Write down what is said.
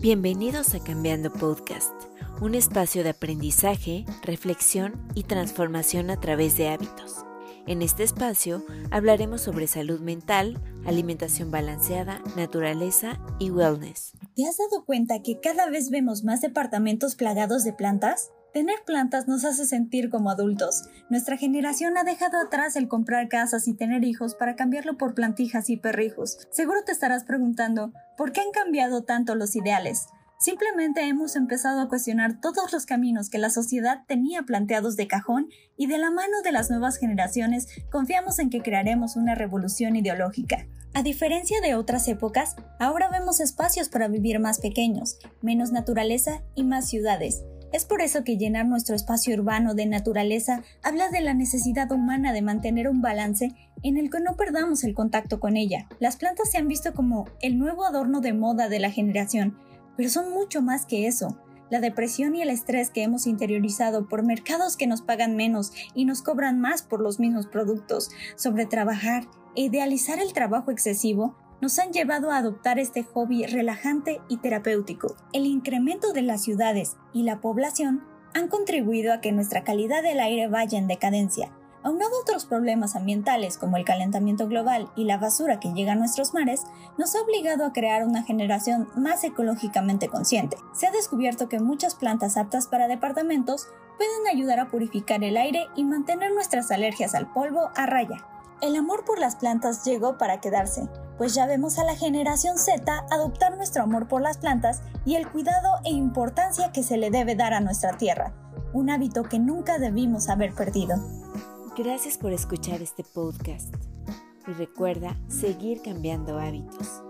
Bienvenidos a Cambiando Podcast, un espacio de aprendizaje, reflexión y transformación a través de hábitos. En este espacio hablaremos sobre salud mental, alimentación balanceada, naturaleza y wellness. ¿Te has dado cuenta que cada vez vemos más departamentos plagados de plantas? Tener plantas nos hace sentir como adultos. Nuestra generación ha dejado atrás el comprar casas y tener hijos para cambiarlo por plantijas y perrijos. Seguro te estarás preguntando, ¿por qué han cambiado tanto los ideales? Simplemente hemos empezado a cuestionar todos los caminos que la sociedad tenía planteados de cajón y de la mano de las nuevas generaciones confiamos en que crearemos una revolución ideológica. A diferencia de otras épocas, ahora vemos espacios para vivir más pequeños, menos naturaleza y más ciudades. Es por eso que llenar nuestro espacio urbano de naturaleza habla de la necesidad humana de mantener un balance en el que no perdamos el contacto con ella. Las plantas se han visto como el nuevo adorno de moda de la generación, pero son mucho más que eso. La depresión y el estrés que hemos interiorizado por mercados que nos pagan menos y nos cobran más por los mismos productos, sobre trabajar e idealizar el trabajo excesivo, nos han llevado a adoptar este hobby relajante y terapéutico. El incremento de las ciudades y la población han contribuido a que nuestra calidad del aire vaya en decadencia. Aunado a otros problemas ambientales como el calentamiento global y la basura que llega a nuestros mares, nos ha obligado a crear una generación más ecológicamente consciente. Se ha descubierto que muchas plantas aptas para departamentos pueden ayudar a purificar el aire y mantener nuestras alergias al polvo a raya. El amor por las plantas llegó para quedarse, pues ya vemos a la generación Z adoptar nuestro amor por las plantas y el cuidado e importancia que se le debe dar a nuestra tierra, un hábito que nunca debimos haber perdido. Gracias por escuchar este podcast y recuerda seguir cambiando hábitos.